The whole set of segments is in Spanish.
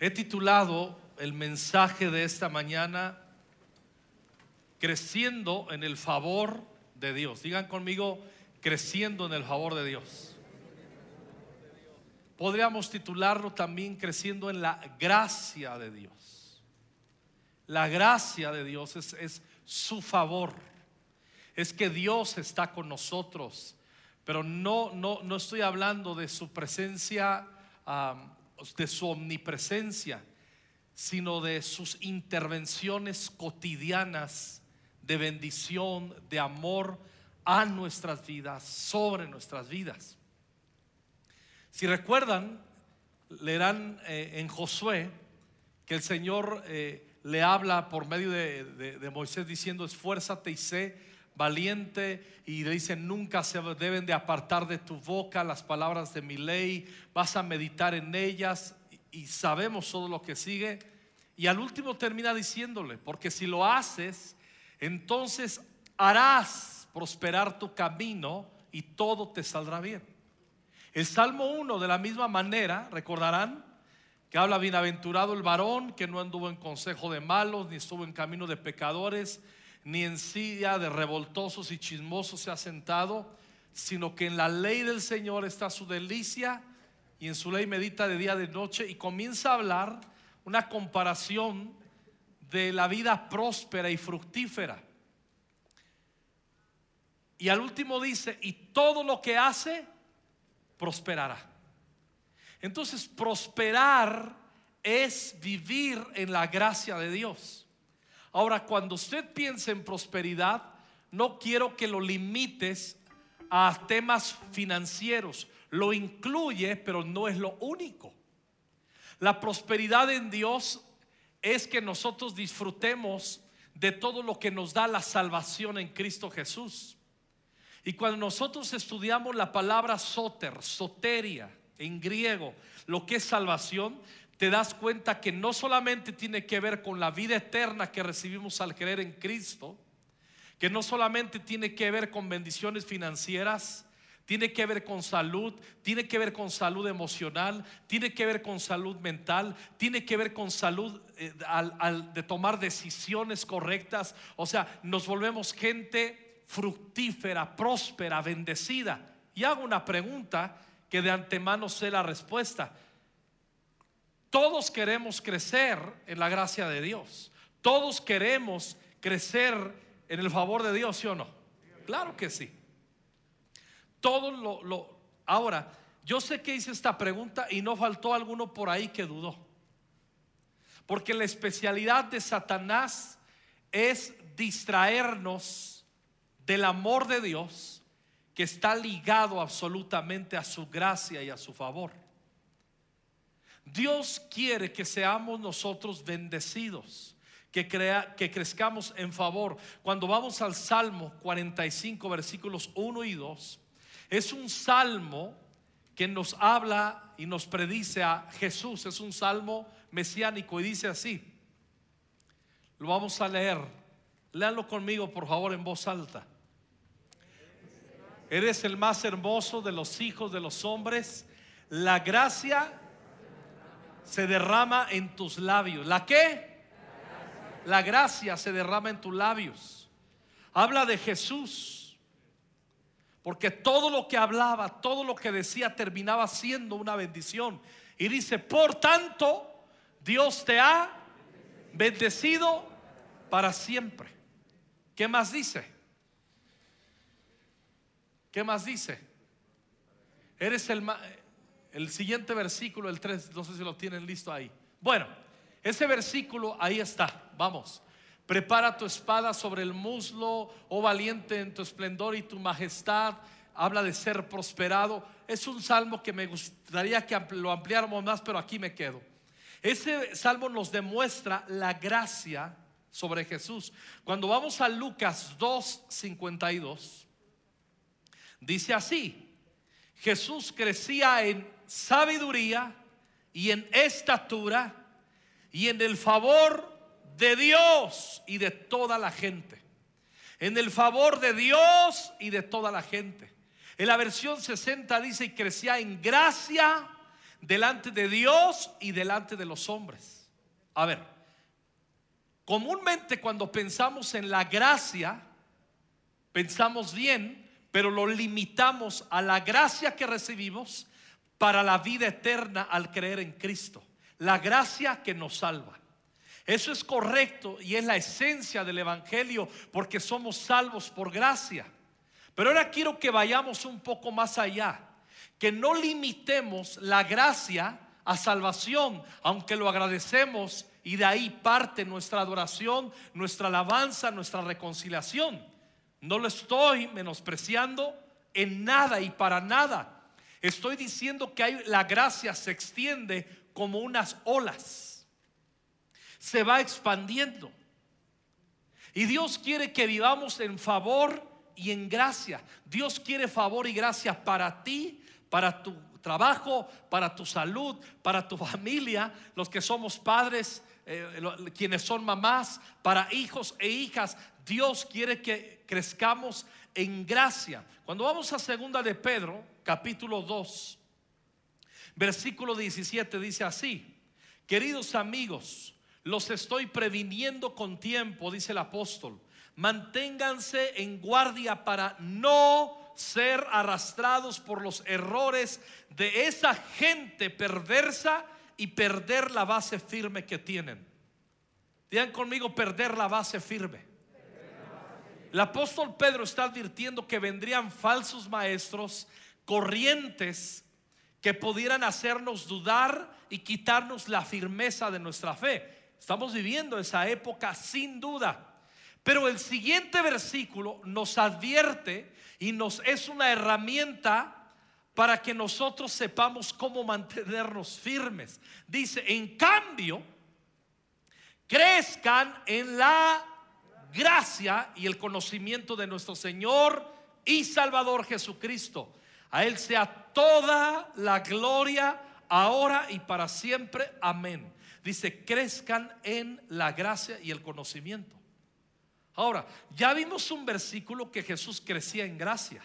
He titulado el mensaje de esta mañana Creciendo en el favor de Dios. Digan conmigo, creciendo en el favor de Dios. Podríamos titularlo también creciendo en la gracia de Dios. La gracia de Dios es, su favor. Es que Dios está con nosotros. Pero no, no, no estoy hablando de su presencia, de su omnipresencia, sino de sus intervenciones cotidianas de bendición, de amor a nuestras vidas, sobre nuestras vidas. Si recuerdan, leerán eh, en Josué que el Señor eh, le habla por medio de, de Moisés diciendo, esfuérzate y sé valiente y le dice, nunca se deben de apartar de tu boca las palabras de mi ley, vas a meditar en ellas y sabemos todo lo que sigue. Y al último termina diciéndole, porque si lo haces, entonces harás prosperar tu camino y todo te saldrá bien. El Salmo 1 de la misma manera, recordarán, que habla bienaventurado el varón que no anduvo en consejo de malos, ni estuvo en camino de pecadores, ni en silla de revoltosos y chismosos se ha sentado, sino que en la ley del Señor está su delicia y en su ley medita de día y de noche y comienza a hablar una comparación de la vida próspera y fructífera. Y al último dice, y todo lo que hace, prosperará. Entonces, prosperar es vivir en la gracia de Dios. Ahora, cuando usted piense en prosperidad, no quiero que lo limites a temas financieros. Lo incluye, pero no es lo único. La prosperidad en Dios es que nosotros disfrutemos de todo lo que nos da la salvación en Cristo Jesús. Y cuando nosotros estudiamos la palabra soter, soteria en griego, lo que es salvación, te das cuenta que no solamente tiene que ver con la vida eterna que recibimos al creer en Cristo, que no solamente tiene que ver con bendiciones financieras, tiene que ver con salud, tiene que ver con salud emocional, tiene que ver con salud mental, tiene que ver con salud eh, al, de tomar decisiones correctas. O sea, nos volvemos gente fructífera, próspera, bendecida. Y hago una pregunta que de antemano sé la respuesta. Todos queremos crecer en la gracia de Dios. Todos queremos crecer en el favor de Dios, ¿sí o no? Claro que sí. Todo lo, lo ahora, yo sé que hice esta pregunta y no faltó alguno por ahí que dudó. Porque la especialidad de Satanás es distraernos del amor de Dios que está ligado absolutamente a su gracia y a su favor. Dios quiere que seamos nosotros bendecidos, que, crea, que crezcamos en favor. Cuando vamos al Salmo 45, versículos 1 y 2, es un salmo que nos habla y nos predice a Jesús. Es un salmo mesiánico y dice así. Lo vamos a leer. Léanlo conmigo, por favor, en voz alta. Eres el más hermoso de los hijos de los hombres. La gracia se derrama en tus labios. ¿La qué? La gracia se derrama en tus labios. Habla de Jesús. Porque todo lo que hablaba, todo lo que decía terminaba siendo una bendición. Y dice, por tanto, Dios te ha bendecido para siempre. ¿Qué más dice? ¿Qué más dice? Eres el el siguiente versículo, el 3, no sé si lo tienen listo ahí. Bueno, ese versículo ahí está. Vamos. Prepara tu espada sobre el muslo, oh valiente en tu esplendor y tu majestad. Habla de ser prosperado. Es un salmo que me gustaría que lo ampliáramos más, pero aquí me quedo. Ese salmo nos demuestra la gracia sobre Jesús. Cuando vamos a Lucas 2:52, dice así: Jesús crecía en sabiduría y en estatura y en el favor de Dios y de toda la gente. En el favor de Dios y de toda la gente. En la versión 60 dice, y crecía en gracia delante de Dios y delante de los hombres. A ver, comúnmente cuando pensamos en la gracia, pensamos bien, pero lo limitamos a la gracia que recibimos para la vida eterna al creer en Cristo. La gracia que nos salva. Eso es correcto y es la esencia del Evangelio porque somos salvos por gracia. Pero ahora quiero que vayamos un poco más allá, que no limitemos la gracia a salvación, aunque lo agradecemos y de ahí parte nuestra adoración, nuestra alabanza, nuestra reconciliación. No lo estoy menospreciando en nada y para nada. Estoy diciendo que hay, la gracia se extiende como unas olas se va expandiendo. Y Dios quiere que vivamos en favor y en gracia. Dios quiere favor y gracia para ti, para tu trabajo, para tu salud, para tu familia, los que somos padres, eh, quienes son mamás, para hijos e hijas. Dios quiere que crezcamos en gracia. Cuando vamos a segunda de Pedro, capítulo 2, versículo 17 dice así: Queridos amigos, los estoy previniendo con tiempo, dice el apóstol. Manténganse en guardia para no ser arrastrados por los errores de esa gente perversa y perder la base firme que tienen. Digan conmigo, perder la base firme. El apóstol Pedro está advirtiendo que vendrían falsos maestros, corrientes que pudieran hacernos dudar y quitarnos la firmeza de nuestra fe. Estamos viviendo esa época sin duda. Pero el siguiente versículo nos advierte y nos es una herramienta para que nosotros sepamos cómo mantenernos firmes. Dice, en cambio, crezcan en la gracia y el conocimiento de nuestro Señor y Salvador Jesucristo. A Él sea toda la gloria ahora y para siempre. Amén dice, crezcan en la gracia y el conocimiento. Ahora, ya vimos un versículo que Jesús crecía en gracia.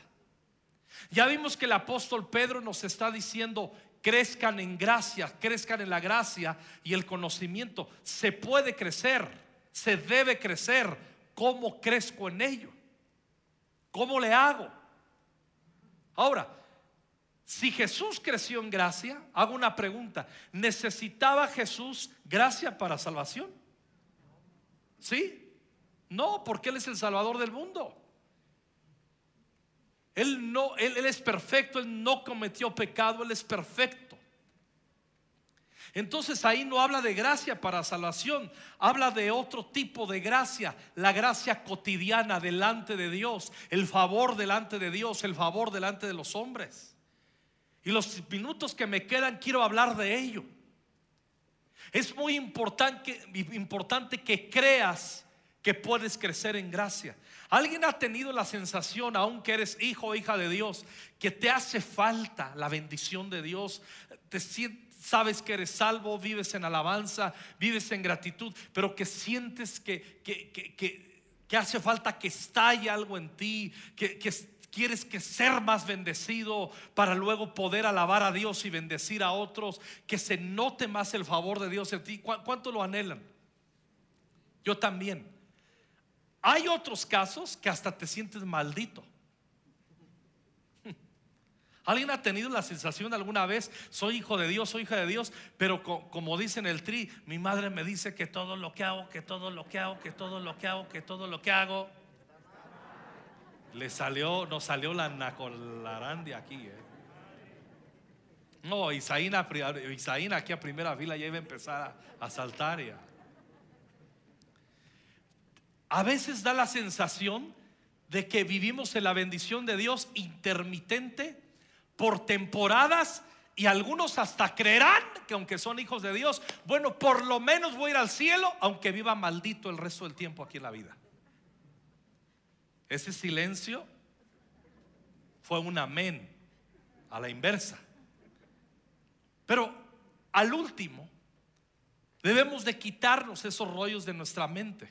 Ya vimos que el apóstol Pedro nos está diciendo, crezcan en gracia, crezcan en la gracia y el conocimiento. Se puede crecer, se debe crecer. ¿Cómo crezco en ello? ¿Cómo le hago? Ahora, si Jesús creció en gracia, hago una pregunta. ¿Necesitaba Jesús gracia para salvación? ¿Sí? No, porque Él es el Salvador del mundo. Él no, él, es perfecto, Él no cometió pecado, Él es perfecto. Entonces ahí no habla de gracia para salvación, habla de otro tipo de gracia, la gracia cotidiana delante de Dios, el favor delante de Dios, el favor delante de los hombres. Y los minutos que me quedan quiero hablar de ello. Es muy importante, importante que creas que puedes crecer en gracia. ¿Alguien ha tenido la sensación, aunque eres hijo o hija de Dios, que te hace falta la bendición de Dios? Te sabes que eres salvo, vives en alabanza, vives en gratitud, pero que sientes que, que, hace falta que estalle algo en ti, que, que quieres que ser más bendecido para luego poder alabar a Dios y bendecir a otros, que se note más el favor de Dios en ti. ¿Cuánto lo anhelan? Yo también. Hay otros casos que hasta te sientes maldito. ¿Alguien ha tenido la sensación alguna vez, soy hijo de Dios, soy hija de Dios, pero como dice en el tri, mi madre me dice que todo lo que hago, que todo lo que hago, que todo lo que hago, que todo lo que hago, le salió, nos salió la nacolarandi aquí. Eh. No, Isaína, Isaína aquí a primera fila ya iba a empezar a, saltar ya. A veces da la sensación de que vivimos en la bendición de Dios intermitente por temporadas y algunos hasta creerán que aunque son hijos de Dios, bueno, por lo menos voy a ir al cielo aunque viva maldito el resto del tiempo aquí en la vida. Ese silencio fue un amén a la inversa. Pero al último, debemos de quitarnos esos rollos de nuestra mente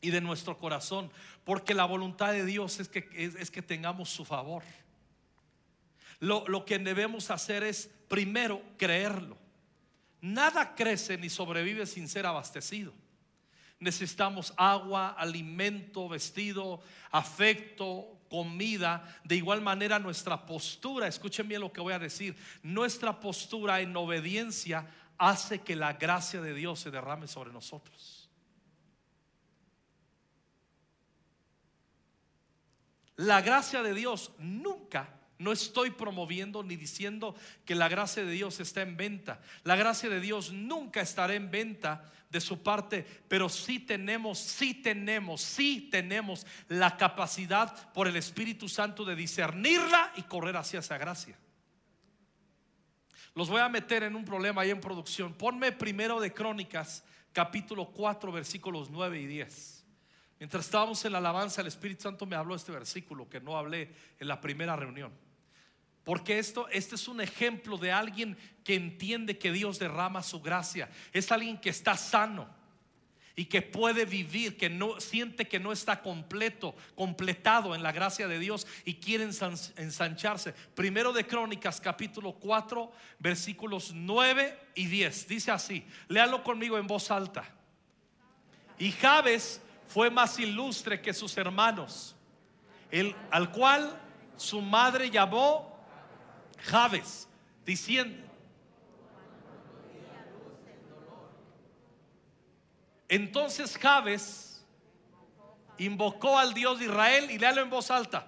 y de nuestro corazón, porque la voluntad de Dios es que, es, que tengamos su favor. Lo, que debemos hacer es primero creerlo. Nada crece ni sobrevive sin ser abastecido. Necesitamos agua, alimento, vestido, afecto, comida. De igual manera nuestra postura, escuchen bien lo que voy a decir, nuestra postura en obediencia hace que la gracia de Dios se derrame sobre nosotros. La gracia de Dios nunca no estoy promoviendo ni diciendo que la gracia de Dios está en venta. La gracia de Dios nunca estará en venta de su parte, pero sí tenemos, sí tenemos, sí tenemos la capacidad por el Espíritu Santo de discernirla y correr hacia esa gracia. Los voy a meter en un problema ahí en producción. Ponme primero de Crónicas, capítulo 4, versículos 9 y 10. Mientras estábamos en la alabanza, el Espíritu Santo me habló este versículo que no hablé en la primera reunión. Porque esto, este es un ejemplo de alguien que entiende que Dios derrama su gracia. Es alguien que está sano y que puede vivir, que no siente que no está completo, completado en la gracia de Dios y quiere ensancharse. Primero de Crónicas, capítulo 4, versículos 9 y 10. Dice así: léalo conmigo en voz alta. Y Jabes fue más ilustre que sus hermanos, el, al cual su madre llamó Javes, diciendo, entonces Javes invocó al Dios de Israel y léalo en voz alta.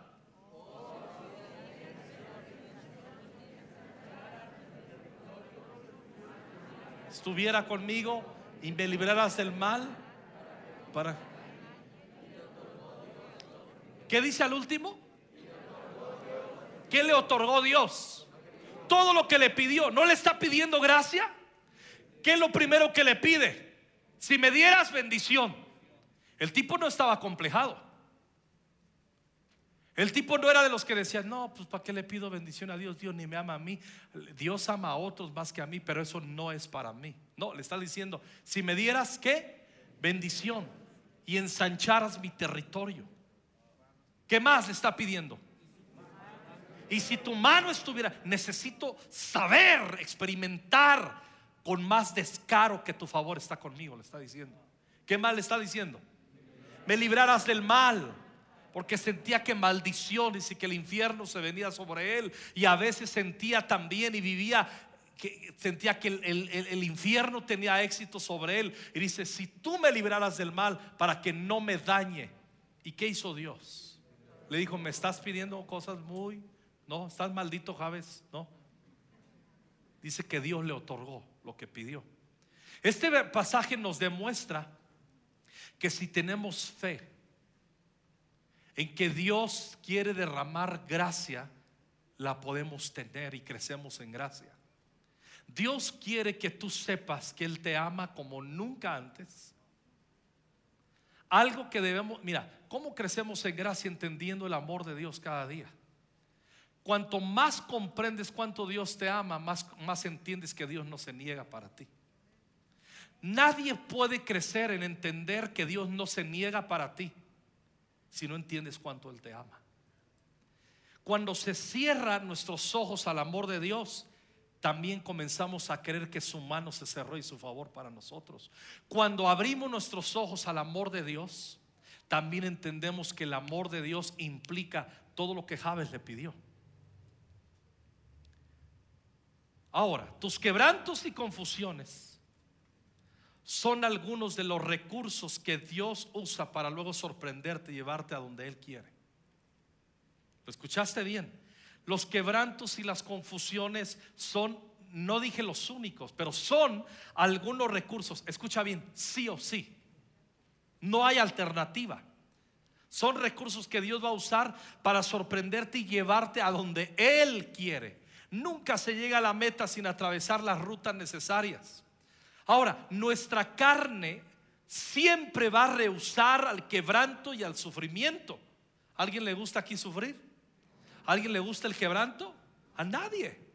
Estuviera conmigo y me libraras del mal para ¿Qué dice al último? ¿Qué le otorgó Dios? todo lo que le pidió. ¿No le está pidiendo gracia? ¿Qué es lo primero que le pide? Si me dieras bendición. El tipo no estaba complejado. El tipo no era de los que decían, no, pues ¿para qué le pido bendición a Dios? Dios ni me ama a mí. Dios ama a otros más que a mí, pero eso no es para mí. No, le está diciendo, si me dieras qué? Bendición y ensancharas mi territorio. ¿Qué más le está pidiendo? Y si tu mano estuviera, necesito saber, experimentar con más descaro que tu favor está conmigo, le está diciendo. ¿Qué mal le está diciendo? Me librarás del mal, porque sentía que maldiciones y que el infierno se venía sobre él. Y a veces sentía también y vivía que sentía que el, el, infierno tenía éxito sobre él. Y dice, si tú me libraras del mal para que no me dañe. ¿Y qué hizo Dios? Le dijo, me estás pidiendo cosas muy no, estás maldito, Javes. No. Dice que Dios le otorgó lo que pidió. Este pasaje nos demuestra que si tenemos fe en que Dios quiere derramar gracia, la podemos tener y crecemos en gracia. Dios quiere que tú sepas que Él te ama como nunca antes. Algo que debemos, mira, ¿cómo crecemos en gracia entendiendo el amor de Dios cada día? Cuanto más comprendes cuánto Dios te ama, más, más entiendes que Dios no se niega para ti. Nadie puede crecer en entender que Dios no se niega para ti si no entiendes cuánto Él te ama. Cuando se cierran nuestros ojos al amor de Dios, también comenzamos a creer que su mano se cerró y su favor para nosotros. Cuando abrimos nuestros ojos al amor de Dios, también entendemos que el amor de Dios implica todo lo que Javes le pidió. Ahora, tus quebrantos y confusiones son algunos de los recursos que Dios usa para luego sorprenderte y llevarte a donde Él quiere. ¿Lo escuchaste bien? Los quebrantos y las confusiones son, no dije los únicos, pero son algunos recursos. Escucha bien, sí o sí. No hay alternativa. Son recursos que Dios va a usar para sorprenderte y llevarte a donde Él quiere. Nunca se llega a la meta sin atravesar las rutas necesarias. Ahora, nuestra carne siempre va a rehusar al quebranto y al sufrimiento. ¿Alguien le gusta aquí sufrir? ¿Alguien le gusta el quebranto? A nadie.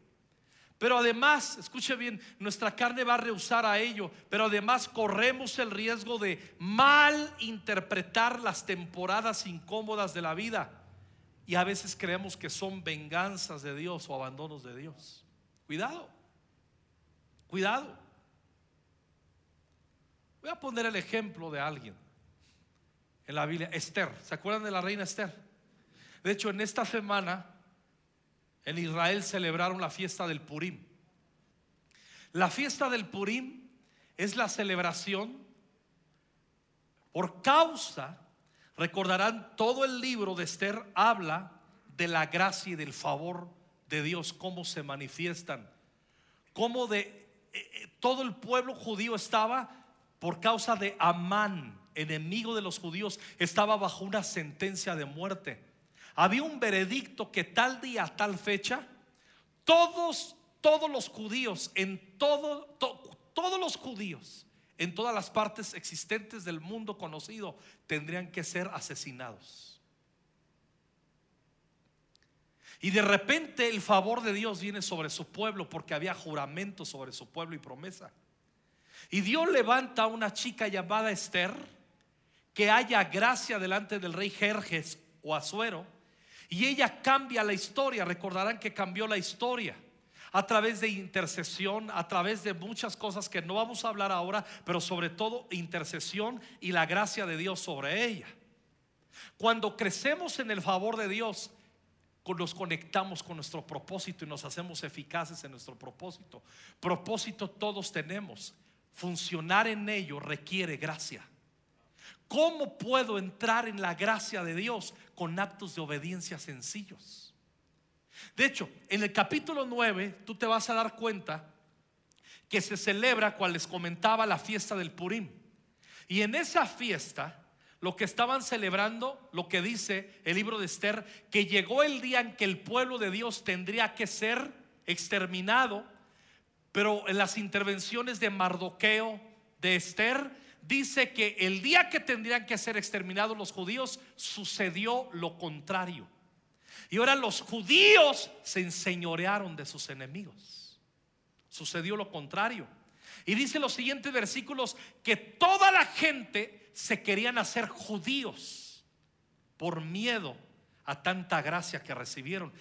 Pero además, escuche bien, nuestra carne va a rehusar a ello, pero además corremos el riesgo de mal interpretar las temporadas incómodas de la vida y a veces creemos que son venganzas de Dios o abandonos de Dios. Cuidado, cuidado. Voy a poner el ejemplo de alguien en la Biblia, Esther. ¿Se acuerdan de la reina Esther? De hecho, en esta semana en Israel celebraron la fiesta del Purim. La fiesta del Purim es la celebración por causa, recordarán, todo el libro de Esther habla de la gracia y del favor de Dios, cómo se manifiestan, cómo de eh, eh, todo el pueblo judío estaba por causa de Amán, enemigo de los judíos, estaba bajo una sentencia de muerte. Había un veredicto que tal día, tal fecha, todos, todos los judíos en todo, todos los judíos en todas las partes existentes del mundo conocido tendrían que ser asesinados. Y de repente el favor de Dios viene sobre su pueblo porque había juramento sobre su pueblo y promesa. Y Dios levanta a una chica llamada Esther que haya gracia delante del rey Jerjes o Azuero y ella cambia la historia. Recordarán que cambió la historia a través de intercesión, a través de muchas cosas que no vamos a hablar ahora, pero sobre todo intercesión y la gracia de Dios sobre ella. Cuando crecemos en el favor de Dios, nos conectamos con nuestro propósito y nos hacemos eficaces en nuestro propósito. Propósito todos tenemos. Funcionar en ello requiere gracia. ¿Cómo puedo entrar en la gracia de Dios con actos de obediencia sencillos? De hecho, en el capítulo 9 tú te vas a dar cuenta que se celebra, cual les comentaba, la fiesta del Purim. Y en esa fiesta, lo que estaban celebrando, lo que dice el libro de Esther, que llegó el día en que el pueblo de Dios tendría que ser exterminado, pero en las intervenciones de Mardoqueo, de Esther, dice que el día que tendrían que ser exterminados los judíos, sucedió lo contrario. Y ahora los judíos se enseñorearon de sus enemigos. Sucedió lo contrario. Y dice los siguientes versículos que toda la gente se querían hacer judíos por miedo a tanta gracia que recibieron.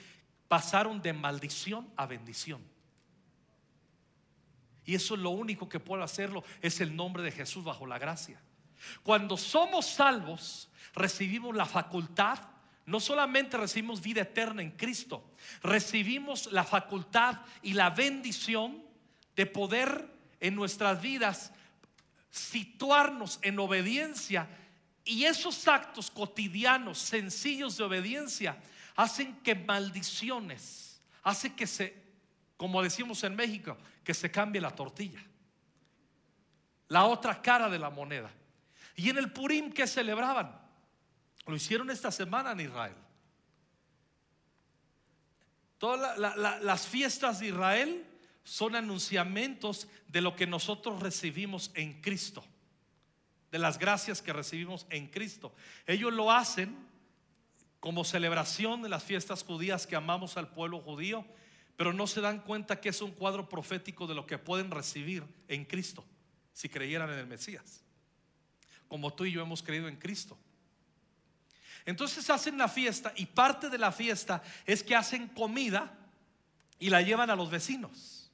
Pasaron de maldición a bendición. Y eso es lo único que puede hacerlo, es el nombre de Jesús bajo la gracia. Cuando somos salvos, recibimos la facultad no solamente recibimos vida eterna en Cristo, recibimos la facultad y la bendición de poder en nuestras vidas situarnos en obediencia y esos actos cotidianos, sencillos de obediencia, hacen que maldiciones, hace que se, como decimos en México, que se cambie la tortilla, la otra cara de la moneda. Y en el Purim que celebraban, lo hicieron esta semana en Israel. Todas las fiestas de Israel son anunciamientos de lo que nosotros recibimos en Cristo, de las gracias que recibimos en Cristo. Ellos lo hacen como celebración de las fiestas judías que amamos al pueblo judío, pero no se dan cuenta que es un cuadro profético de lo que pueden recibir en Cristo si creyeran en el Mesías, como tú y yo hemos creído en Cristo. Entonces hacen la fiesta y parte de la fiesta es que hacen comida y la llevan a los vecinos.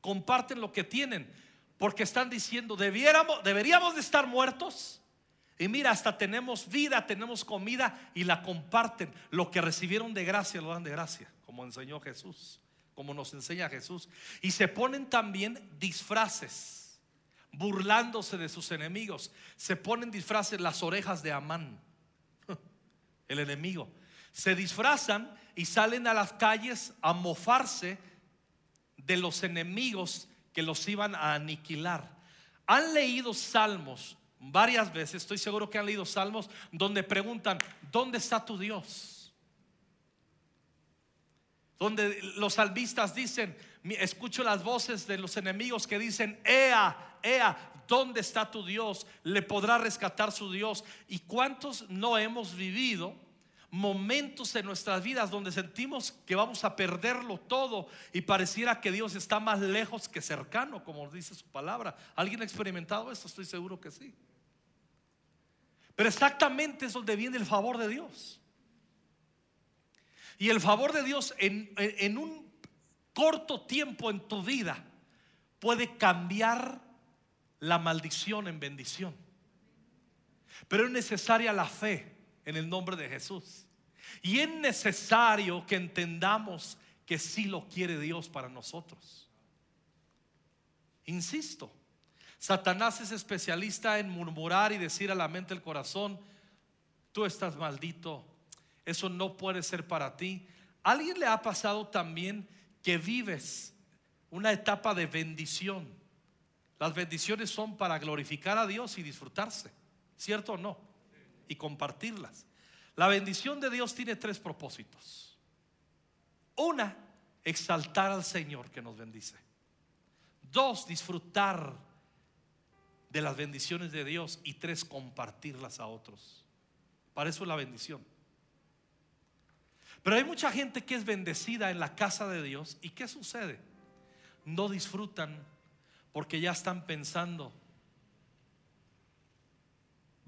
Comparten lo que tienen porque están diciendo, debiéramos, deberíamos de estar muertos. Y mira, hasta tenemos vida, tenemos comida y la comparten. Lo que recibieron de gracia lo dan de gracia, como enseñó Jesús, como nos enseña Jesús. Y se ponen también disfraces, burlándose de sus enemigos. Se ponen disfraces las orejas de Amán el enemigo. Se disfrazan y salen a las calles a mofarse de los enemigos que los iban a aniquilar. Han leído salmos varias veces, estoy seguro que han leído salmos donde preguntan, ¿dónde está tu Dios? Donde los salmistas dicen, escucho las voces de los enemigos que dicen, Ea, Ea, ¿dónde está tu Dios? ¿Le podrá rescatar su Dios? ¿Y cuántos no hemos vivido momentos en nuestras vidas donde sentimos que vamos a perderlo todo y pareciera que Dios está más lejos que cercano, como dice su palabra? ¿Alguien ha experimentado esto? Estoy seguro que sí. Pero exactamente es donde viene el favor de Dios. Y el favor de Dios en, en un corto tiempo en tu vida puede cambiar la maldición en bendición. Pero es necesaria la fe en el nombre de Jesús. Y es necesario que entendamos que sí lo quiere Dios para nosotros. Insisto, Satanás es especialista en murmurar y decir a la mente el corazón, tú estás maldito, eso no puede ser para ti. ¿Alguien le ha pasado también que vives una etapa de bendición? Las bendiciones son para glorificar a Dios y disfrutarse, ¿cierto o no? Y compartirlas. La bendición de Dios tiene tres propósitos. Una, exaltar al Señor que nos bendice. Dos, disfrutar de las bendiciones de Dios. Y tres, compartirlas a otros. Para eso es la bendición. Pero hay mucha gente que es bendecida en la casa de Dios. ¿Y qué sucede? No disfrutan porque ya están pensando,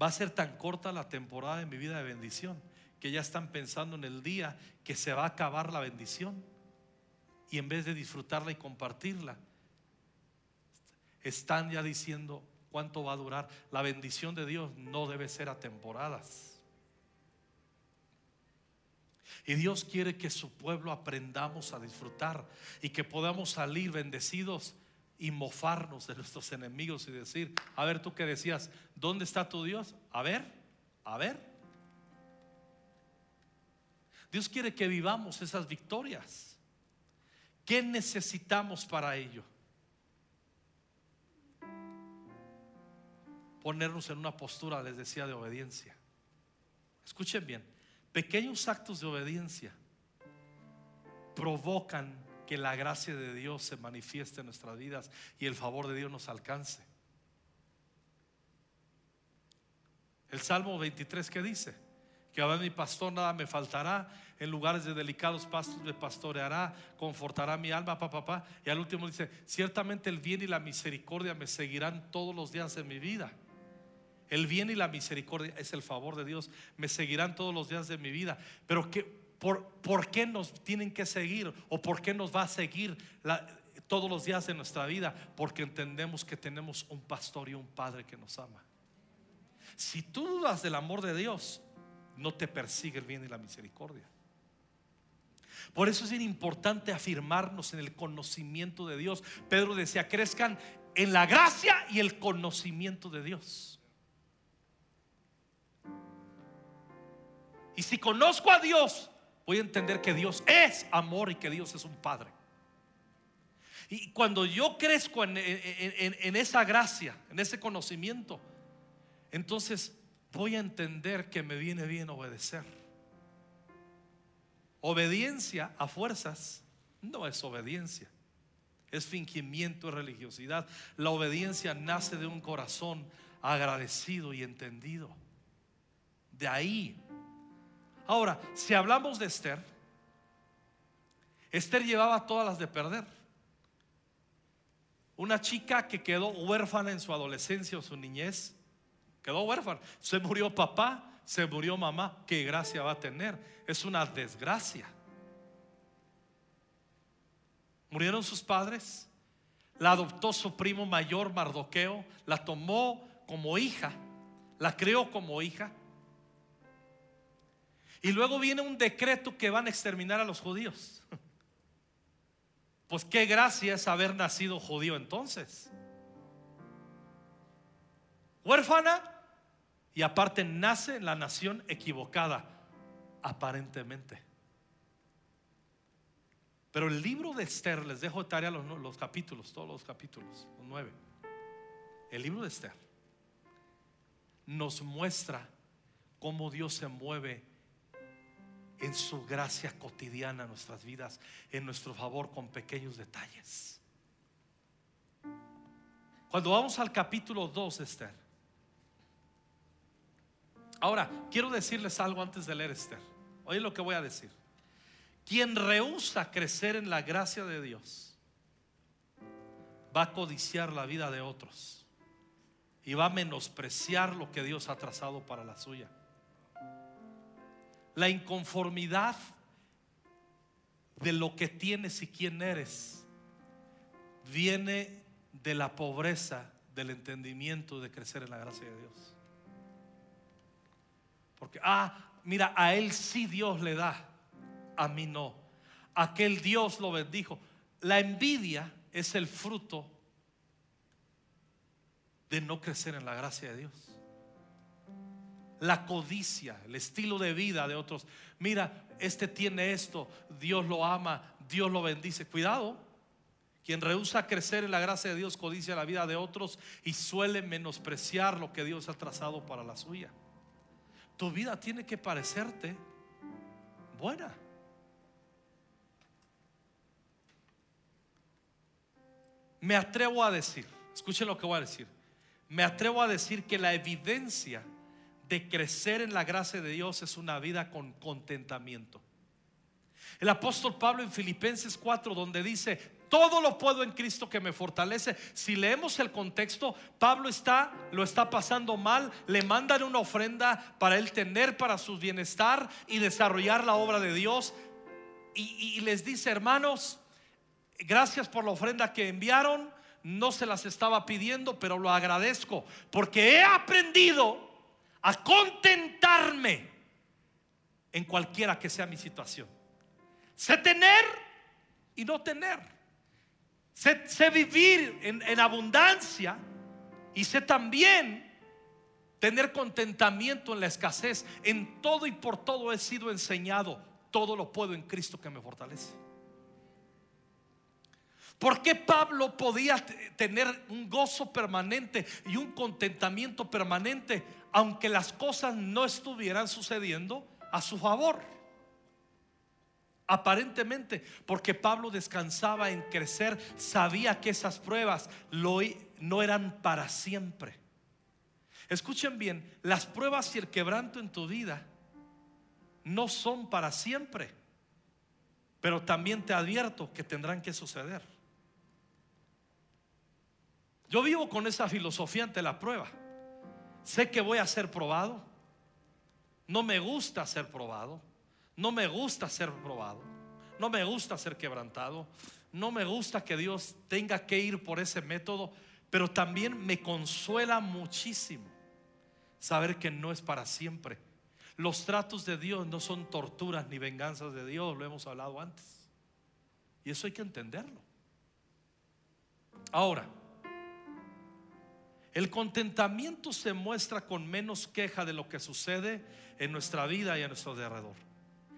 va a ser tan corta la temporada de mi vida de bendición que ya están pensando en el día que se va a acabar la bendición. Y en vez de disfrutarla y compartirla, están ya diciendo cuánto va a durar. La bendición de Dios no debe ser a temporadas. Y Dios quiere que su pueblo aprendamos a disfrutar y que podamos salir bendecidos y mofarnos de nuestros enemigos y decir, a ver tú que decías, ¿dónde está tu Dios? A ver, a ver. Dios quiere que vivamos esas victorias. ¿Qué necesitamos para ello? Ponernos en una postura, les decía, de obediencia. Escuchen bien, pequeños actos de obediencia provocan que la gracia de Dios se manifieste en nuestras vidas y el favor de Dios nos alcance. El Salmo 23 que dice, que a mi pastor nada me faltará, en lugares de delicados pastos me pastoreará, confortará mi alma, papá, papá. Y al último dice, ciertamente el bien y la misericordia me seguirán todos los días de mi vida. El bien y la misericordia es el favor de Dios, me seguirán todos los días de mi vida. Pero que ¿Por, qué nos tienen que seguir o por qué nos va a seguir todos los días de nuestra vida? Porque entendemos que tenemos un pastor y un padre que nos ama. Si tú dudas del amor de Dios, no te persigue el bien y la misericordia. Por eso es importante afirmarnos en el conocimiento de Dios. Pedro decía, crezcan en la gracia y el conocimiento de Dios. Y si conozco a Dios, voy a entender que Dios es amor y que Dios es un Padre. Y cuando yo crezco en, esa gracia, en ese conocimiento, entonces voy a entender que me viene bien obedecer. Obediencia a fuerzas no es obediencia, es fingimiento de religiosidad. La obediencia nace de un corazón agradecido y entendido. De ahí Ahora, si hablamos de Esther, Esther llevaba todas las de perder. Una chica que quedó huérfana en su adolescencia o su niñez, quedó huérfana. Se murió papá, se murió mamá. ¿Qué gracia va a tener? Es una desgracia. Murieron sus padres. La adoptó su primo mayor, Mardoqueo. La tomó como hija. La creó como hija. Y luego viene un decreto que van a exterminar a los judíos. Pues qué gracia es haber nacido judío entonces. Huérfana y aparte nace la nación equivocada, aparentemente. Pero el libro de Esther, les dejo de tarea los, los capítulos, todos los capítulos, los nueve. El libro de Esther nos muestra cómo Dios se mueve en su gracia cotidiana nuestras vidas, en nuestro favor con pequeños detalles. Cuando vamos al capítulo 2 de Esther. Ahora, quiero decirles algo antes de leer Esther. Oye lo que voy a decir. Quien rehúsa crecer en la gracia de Dios va a codiciar la vida de otros y va a menospreciar lo que Dios ha trazado para la suya. La inconformidad de lo que tienes y quién eres viene de la pobreza, del entendimiento de crecer en la gracia de Dios. Porque, ah, mira, a él sí Dios le da, a mí no. Aquel Dios lo bendijo. La envidia es el fruto de no crecer en la gracia de Dios. La codicia, el estilo de vida de otros. Mira, este tiene esto, Dios lo ama, Dios lo bendice. Cuidado, quien rehúsa crecer en la gracia de Dios codicia la vida de otros y suele menospreciar lo que Dios ha trazado para la suya. Tu vida tiene que parecerte buena. Me atrevo a decir, escuchen lo que voy a decir, me atrevo a decir que la evidencia de crecer en la gracia de Dios es una vida con contentamiento. El apóstol Pablo en Filipenses 4, donde dice, todo lo puedo en Cristo que me fortalece. Si leemos el contexto, Pablo está, lo está pasando mal, le mandan una ofrenda para él tener para su bienestar y desarrollar la obra de Dios. Y, y les dice, hermanos, gracias por la ofrenda que enviaron. No se las estaba pidiendo, pero lo agradezco porque he aprendido a contentarme en cualquiera que sea mi situación. Sé tener y no tener. Sé, vivir en, en abundancia y sé también tener contentamiento en la escasez. En todo y por todo he sido enseñado. Todo lo puedo en Cristo que me fortalece. ¿Por qué Pablo podía tener un gozo permanente y un contentamiento permanente aunque las cosas no estuvieran sucediendo a su favor? Aparentemente, porque Pablo descansaba en crecer, sabía que esas pruebas no eran para siempre. Escuchen bien, las pruebas y el quebranto en tu vida no son para siempre, pero también te advierto que tendrán que suceder. Yo vivo con esa filosofía ante la prueba. Sé que voy a ser probado. No me gusta ser probado. No me gusta ser probado. No me gusta ser quebrantado. No me gusta que Dios tenga que ir por ese método. Pero también me consuela muchísimo saber que no es para siempre. Los tratos de Dios no son torturas ni venganzas de Dios. Lo hemos hablado antes. Y eso hay que entenderlo. Ahora, el contentamiento se muestra con menos queja de lo que sucede en nuestra vida y a nuestro alrededor.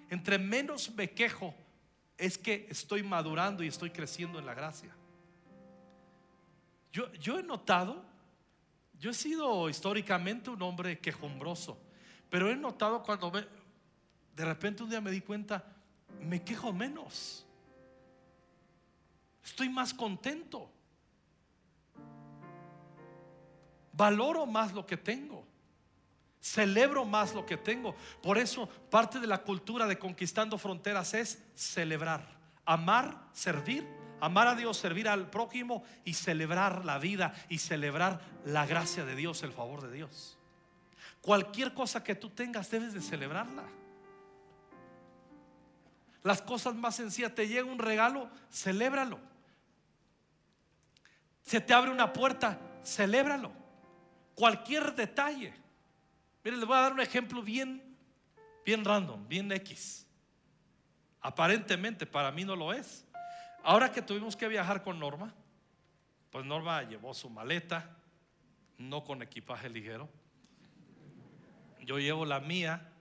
Entre menos me quejo es que estoy madurando y estoy creciendo en la gracia. Yo, yo he notado, yo he sido históricamente un hombre quejumbroso, pero he notado cuando de repente un día me di cuenta, me quejo menos. Estoy más contento. Valoro más lo que tengo. Celebro más lo que tengo. Por eso parte de la cultura de conquistando fronteras es celebrar, amar, servir, amar a Dios, servir al prójimo y celebrar la vida y celebrar la gracia de Dios, el favor de Dios. Cualquier cosa que tú tengas debes de celebrarla. Las cosas más sencillas, te llega un regalo, celébralo. Se te abre una puerta, celébralo cualquier detalle. Miren, les voy a dar un ejemplo bien, bien random, bien X. Aparentemente para mí no lo es. Ahora que tuvimos que viajar con Norma, pues Norma llevó su maleta, no con equipaje ligero. Yo llevo la mía,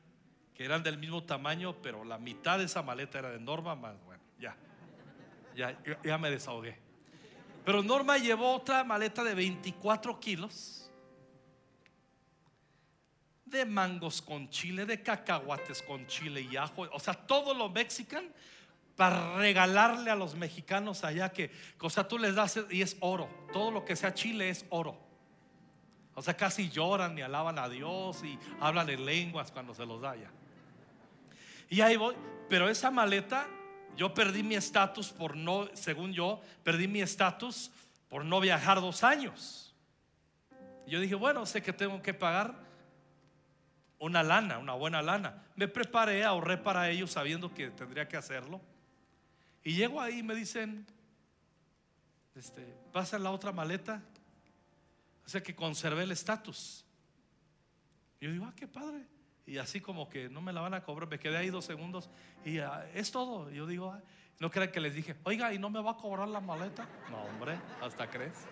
que eran del mismo tamaño, pero la mitad de esa maleta era de Norma, más bueno, ya, ya, ya me desahogué. Pero Norma llevó otra maleta de 24 kilos de mangos con chile, de cacahuates con chile y ajo, o sea, todo lo mexican para regalarle a los mexicanos allá que, o sea, tú les das y es oro, todo lo que sea chile es oro. O sea, casi lloran y alaban a Dios y hablan en lenguas cuando se los da ya. Y ahí voy, pero esa maleta, yo perdí mi estatus por no, según yo, perdí mi estatus por no viajar dos años. yo dije, bueno, sé que tengo que pagar una lana, una buena lana. Me preparé, ahorré para ello sabiendo que tendría que hacerlo. Y llego ahí y me dicen, este, pasa la otra maleta. O sea que conservé el estatus. Yo digo, ah, qué padre. Y así como que no me la van a cobrar, me quedé ahí dos segundos y ah, es todo. Yo digo, ah, no crean que les dije, oiga, ¿y no me va a cobrar la maleta? No, hombre, hasta crees.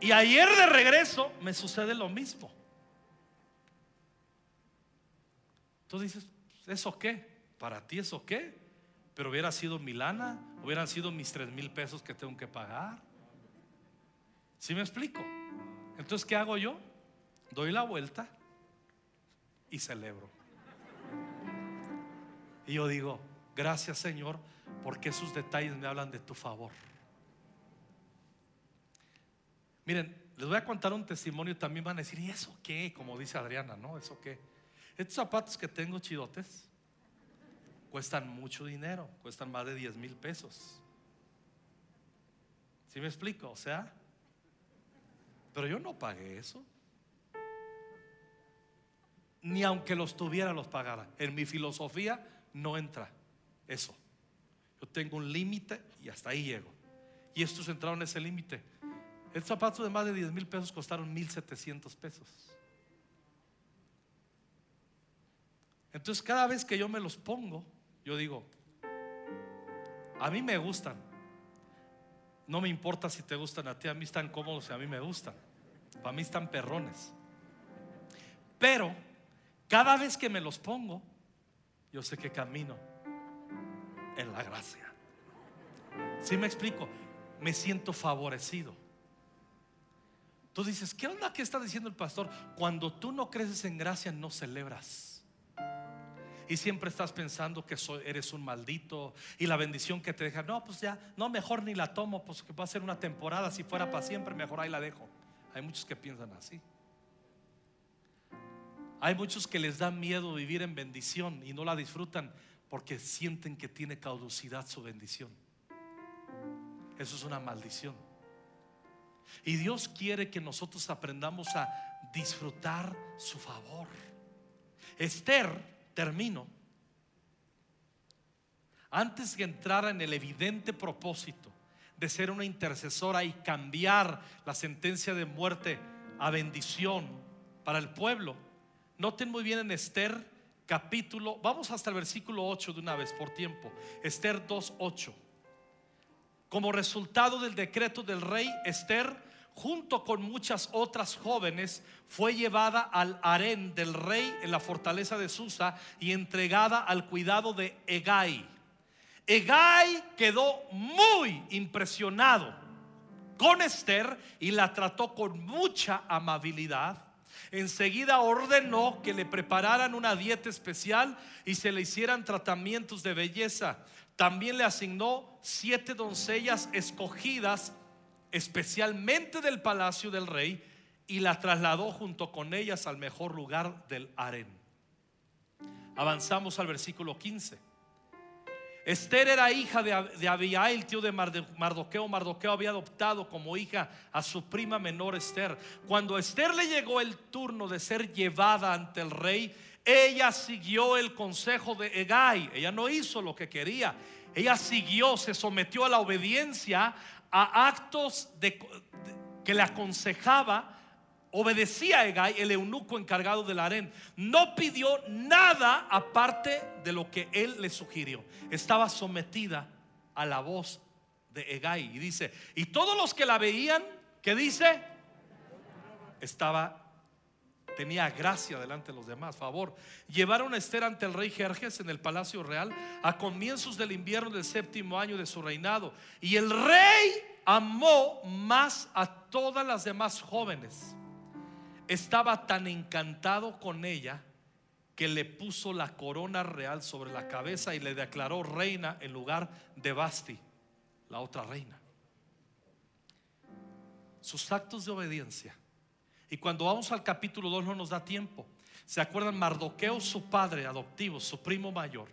Y ayer de regreso me sucede lo mismo. Tú dices, ¿eso qué? ¿Para ti eso qué? Pero hubiera sido mi lana, hubieran sido mis tres mil pesos que tengo que pagar. ¿Sí me explico? Entonces, ¿qué hago yo? Doy la vuelta y celebro. Y yo digo, gracias Señor, porque esos detalles me hablan de tu favor. Miren, les voy a contar un testimonio también van a decir, ¿y eso qué? Como dice Adriana, ¿no? ¿Eso qué? Estos zapatos que tengo chidotes cuestan mucho dinero, cuestan más de 10 mil pesos. ¿Sí me explico? O sea, pero yo no pagué eso. Ni aunque los tuviera, los pagara. En mi filosofía no entra eso. Yo tengo un límite y hasta ahí llego. Y estos entraron en ese límite. El zapato de más de 10 mil pesos costaron 1700 pesos. Entonces cada vez que yo me los pongo, yo digo, a mí me gustan. No me importa si te gustan a ti, a mí están cómodos y a mí me gustan. Para mí están perrones. Pero cada vez que me los pongo, yo sé que camino en la gracia. Si me explico? Me siento favorecido. Tú dices, ¿qué onda que está diciendo el pastor? Cuando tú no creces en gracia, no celebras. Y siempre estás pensando que eres un maldito y la bendición que te deja. No, pues ya, no, mejor ni la tomo, pues que va a ser una temporada. Si fuera para siempre, mejor ahí la dejo. Hay muchos que piensan así. Hay muchos que les da miedo vivir en bendición y no la disfrutan porque sienten que tiene caducidad su bendición. Eso es una maldición. Y Dios quiere que nosotros aprendamos a disfrutar su favor. Esther, termino, antes que entrara en el evidente propósito de ser una intercesora y cambiar la sentencia de muerte a bendición para el pueblo, Noten muy bien en Esther capítulo, vamos hasta el versículo 8 de una vez por tiempo. Esther 2.8. Como resultado del decreto del rey, Esther, junto con muchas otras jóvenes, fue llevada al harén del rey en la fortaleza de Susa y entregada al cuidado de Egai. Egai quedó muy impresionado con Esther y la trató con mucha amabilidad Enseguida ordenó que le prepararan una dieta especial y se le hicieran tratamientos de belleza. También le asignó siete doncellas escogidas especialmente del palacio del rey y la trasladó junto con ellas al mejor lugar del harén. Avanzamos al versículo 15. Esther era hija de, Abiail, tío de Mardoqueo. Mardoqueo había adoptado como hija a su prima menor Esther. Cuando a Esther le llegó el turno de ser llevada ante el rey, ella siguió el consejo de Egai. Ella no hizo lo que quería. Ella siguió, se sometió a la obediencia a actos que le aconsejaba obedecía a Egai, el eunuco encargado del harén. No pidió nada aparte de lo que él le sugirió. Estaba sometida a la voz de Egai. Y dice, y todos los que la veían, ¿qué dice? Estaba tenía gracia delante de los demás, favor. Llevaron a Esther ante el rey Jerjes en el palacio real a comienzos del invierno del séptimo año de su reinado. Y el rey amó más a todas las demás jóvenes estaba tan encantado con ella que le puso la corona real sobre la cabeza y le declaró reina en lugar de Basti, la otra reina. Sus actos de obediencia. Y cuando vamos al capítulo 2 no nos da tiempo. ¿Se acuerdan? Mardoqueo, su padre adoptivo, su primo mayor.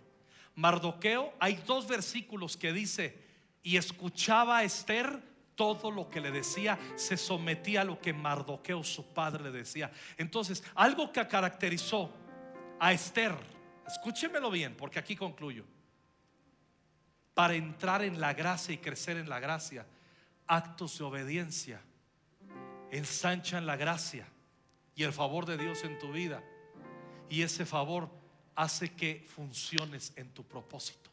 Mardoqueo, hay dos versículos que dice, y escuchaba a Esther todo lo que le decía se sometía a lo que Mardoqueo, su padre, le decía. Entonces, algo que caracterizó a Esther, escúchemelo bien, porque aquí concluyo. para entrar en la gracia y crecer en la gracia, actos de obediencia ensanchan la gracia y el favor de Dios en tu vida. Y ese favor hace que funciones en tu propósito.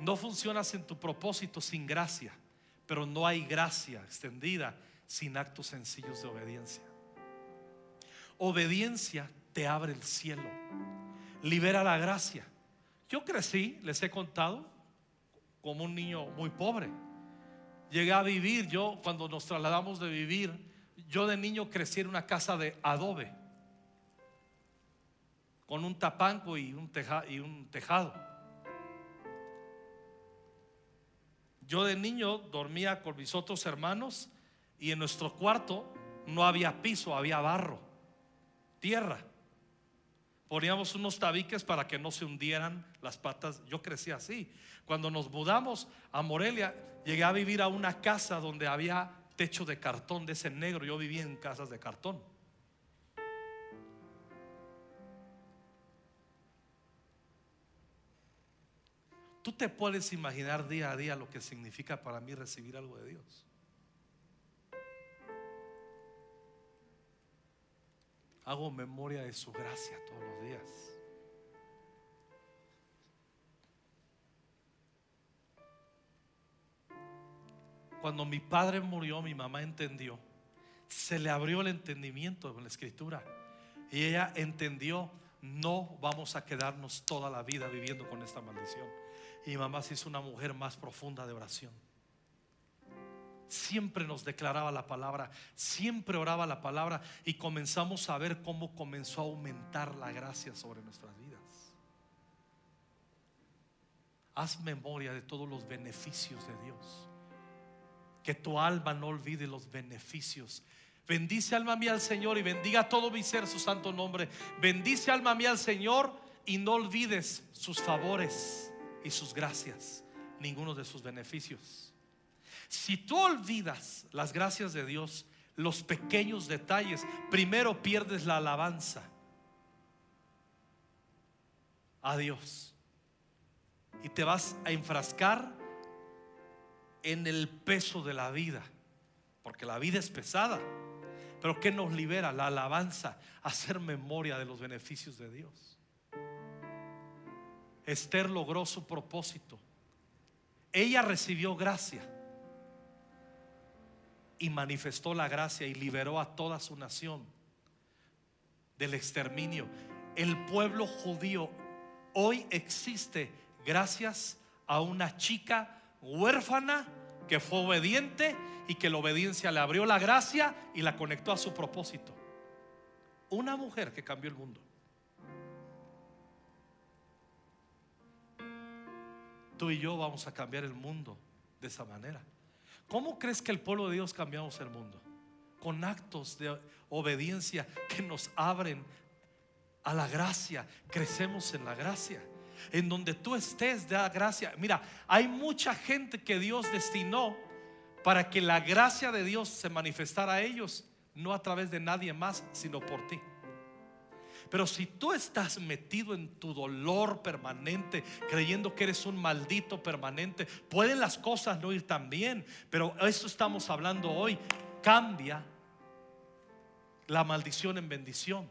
No funcionas en tu propósito sin gracia, pero no hay gracia extendida sin actos sencillos de obediencia. Obediencia te abre el cielo, libera la gracia. Yo crecí, les he contado, como un niño muy pobre. Llegué a vivir, yo cuando nos trasladamos de vivir, yo de niño crecí en una casa de adobe, con un tapanco y un, y un tejado. Yo de niño dormía con mis otros hermanos y en nuestro cuarto no había piso, había barro, tierra. Poníamos unos tabiques para que no se hundieran las patas. Yo crecí así. Cuando nos mudamos a Morelia, llegué a vivir a una casa donde había techo de cartón de ese negro. Yo vivía en casas de cartón. Tú te puedes imaginar día a día lo que significa para mí recibir algo de Dios. Hago memoria de su gracia todos los días. Cuando mi padre murió, mi mamá entendió. Se le abrió el entendimiento de la escritura. Y ella entendió, no vamos a quedarnos toda la vida viviendo con esta maldición. Y mi mamá se hizo una mujer más profunda de oración siempre nos declaraba la palabra, siempre oraba la palabra y comenzamos a ver cómo comenzó a aumentar la gracia sobre nuestras vidas. Haz memoria de todos los beneficios de Dios. Que tu alma no olvide los beneficios. Bendice alma mía al Señor y bendiga todo mi ser su santo nombre. Bendice alma mía al Señor y no olvides sus favores y sus gracias, ninguno de sus beneficios. Si tú olvidas las gracias de Dios, los pequeños detalles, primero pierdes la alabanza a Dios. Y te vas a enfrascar en el peso de la vida, porque la vida es pesada. Pero ¿qué nos libera? La alabanza, hacer memoria de los beneficios de Dios. Esther logró su propósito. Ella recibió gracia y manifestó la gracia y liberó a toda su nación del exterminio. El pueblo judío hoy existe gracias a una chica huérfana que fue obediente y que la obediencia le abrió la gracia y la conectó a su propósito. Una mujer que cambió el mundo. Tú y yo vamos a cambiar el mundo de esa manera. ¿Cómo crees que el pueblo de Dios cambiamos el mundo? Con actos de obediencia que nos abren a la gracia. Crecemos en la gracia. En donde tú estés, da gracia. Mira, hay mucha gente que Dios destinó para que la gracia de Dios se manifestara a ellos, no a través de nadie más, sino por ti. Pero si tú estás metido en tu dolor permanente, creyendo que eres un maldito permanente, pueden las cosas no ir tan bien. Pero eso estamos hablando hoy. Cambia la maldición en bendición.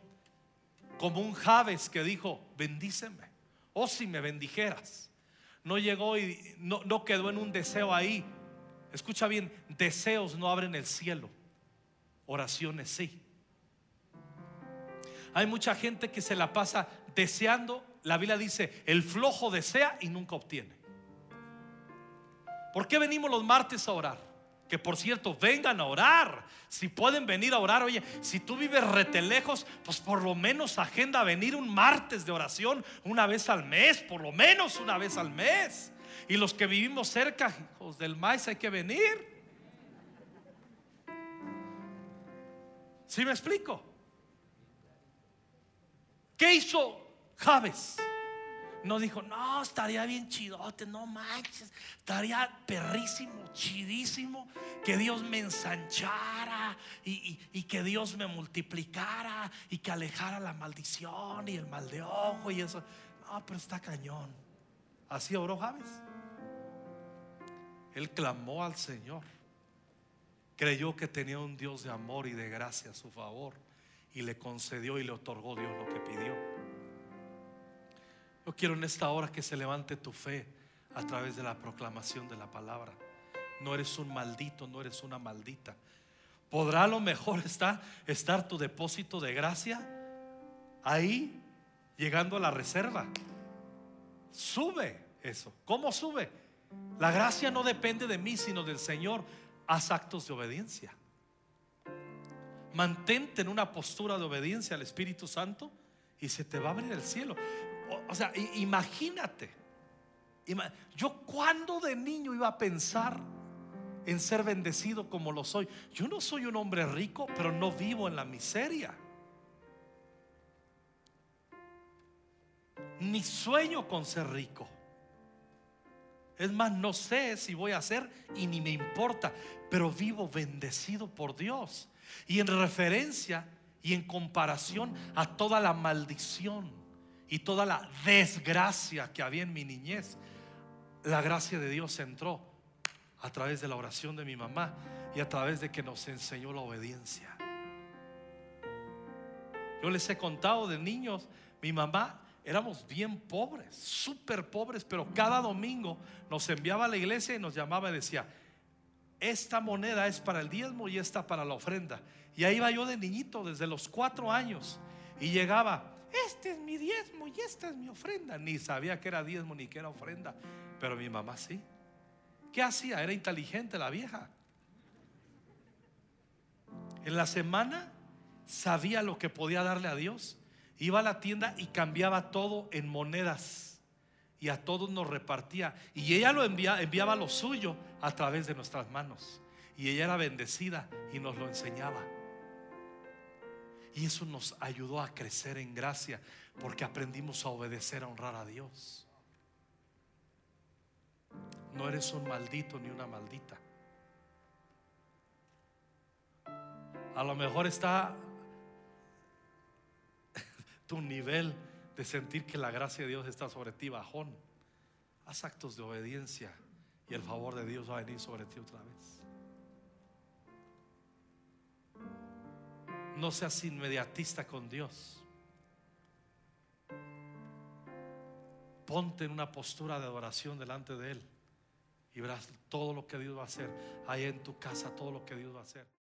Como un Javes que dijo, bendíceme. O oh, si me bendijeras. No llegó y no, no quedó en un deseo ahí. Escucha bien, deseos no abren el cielo. Oraciones sí. Hay mucha gente que se la pasa deseando. La Biblia dice, el flojo desea y nunca obtiene. ¿Por qué venimos los martes a orar? Que por cierto, vengan a orar. Si pueden venir a orar, oye, si tú vives retelejos, pues por lo menos agenda venir un martes de oración una vez al mes, por lo menos una vez al mes. Y los que vivimos cerca, hijos del maíz, hay que venir. ¿Sí me explico? ¿Qué hizo Javes? No dijo, no, estaría bien chidote, no manches, estaría perrísimo, chidísimo, que Dios me ensanchara y, que Dios me multiplicara y que alejara la maldición y el mal de ojo y eso. No, pero está cañón. Así oró Javes. Él clamó al Señor. Creyó que tenía un Dios de amor y de gracia a su favor. Y le concedió y le otorgó Dios lo que pidió. Yo quiero en esta hora que se levante tu fe a través de la proclamación de la palabra. No eres un maldito, no eres una maldita. ¿Podrá lo mejor estar, estar tu depósito de gracia ahí, llegando a la reserva? Sube eso. ¿Cómo sube? La gracia no depende de mí, sino del Señor. Haz actos de obediencia. Mantente en una postura de obediencia al Espíritu Santo y se te va a abrir el cielo. O, sea, imagínate. Yo cuando de niño iba a pensar en ser bendecido como lo soy. Yo no soy un hombre rico, pero no vivo en la miseria. Ni sueño con ser rico. Es más, no sé si voy a ser y ni me importa, pero vivo bendecido por Dios. Y en referencia y en comparación a toda la maldición y toda la desgracia que había en mi niñez, la gracia de Dios entró a través de la oración de mi mamá y a través de que nos enseñó la obediencia. Yo les he contado de niños, mi mamá éramos bien pobres, súper pobres, pero cada domingo nos enviaba a la iglesia y nos llamaba y decía, esta moneda es para el diezmo y esta para la ofrenda. Y ahí iba yo de niñito desde los cuatro años y llegaba, este es mi diezmo y esta es mi ofrenda. Ni sabía que era diezmo ni que era ofrenda, pero mi mamá sí. ¿Qué hacía? Era inteligente la vieja. En la semana sabía lo que podía darle a Dios. Iba a la tienda y cambiaba todo en monedas. Y a todos nos repartía. Y ella lo enviaba, enviaba lo suyo a través de nuestras manos. Y ella era bendecida y nos lo enseñaba. Y eso nos ayudó a crecer en gracia porque aprendimos a obedecer, a honrar a Dios. No eres un maldito ni una maldita. A lo mejor está tu nivel de sentir que la gracia de Dios está sobre ti bajón. Haz actos de obediencia y el favor de Dios va a venir sobre ti otra vez. No seas inmediatista con Dios. Ponte en una postura de adoración delante de Él y verás todo lo que Dios va a hacer ahí en tu casa, todo lo que Dios va a hacer.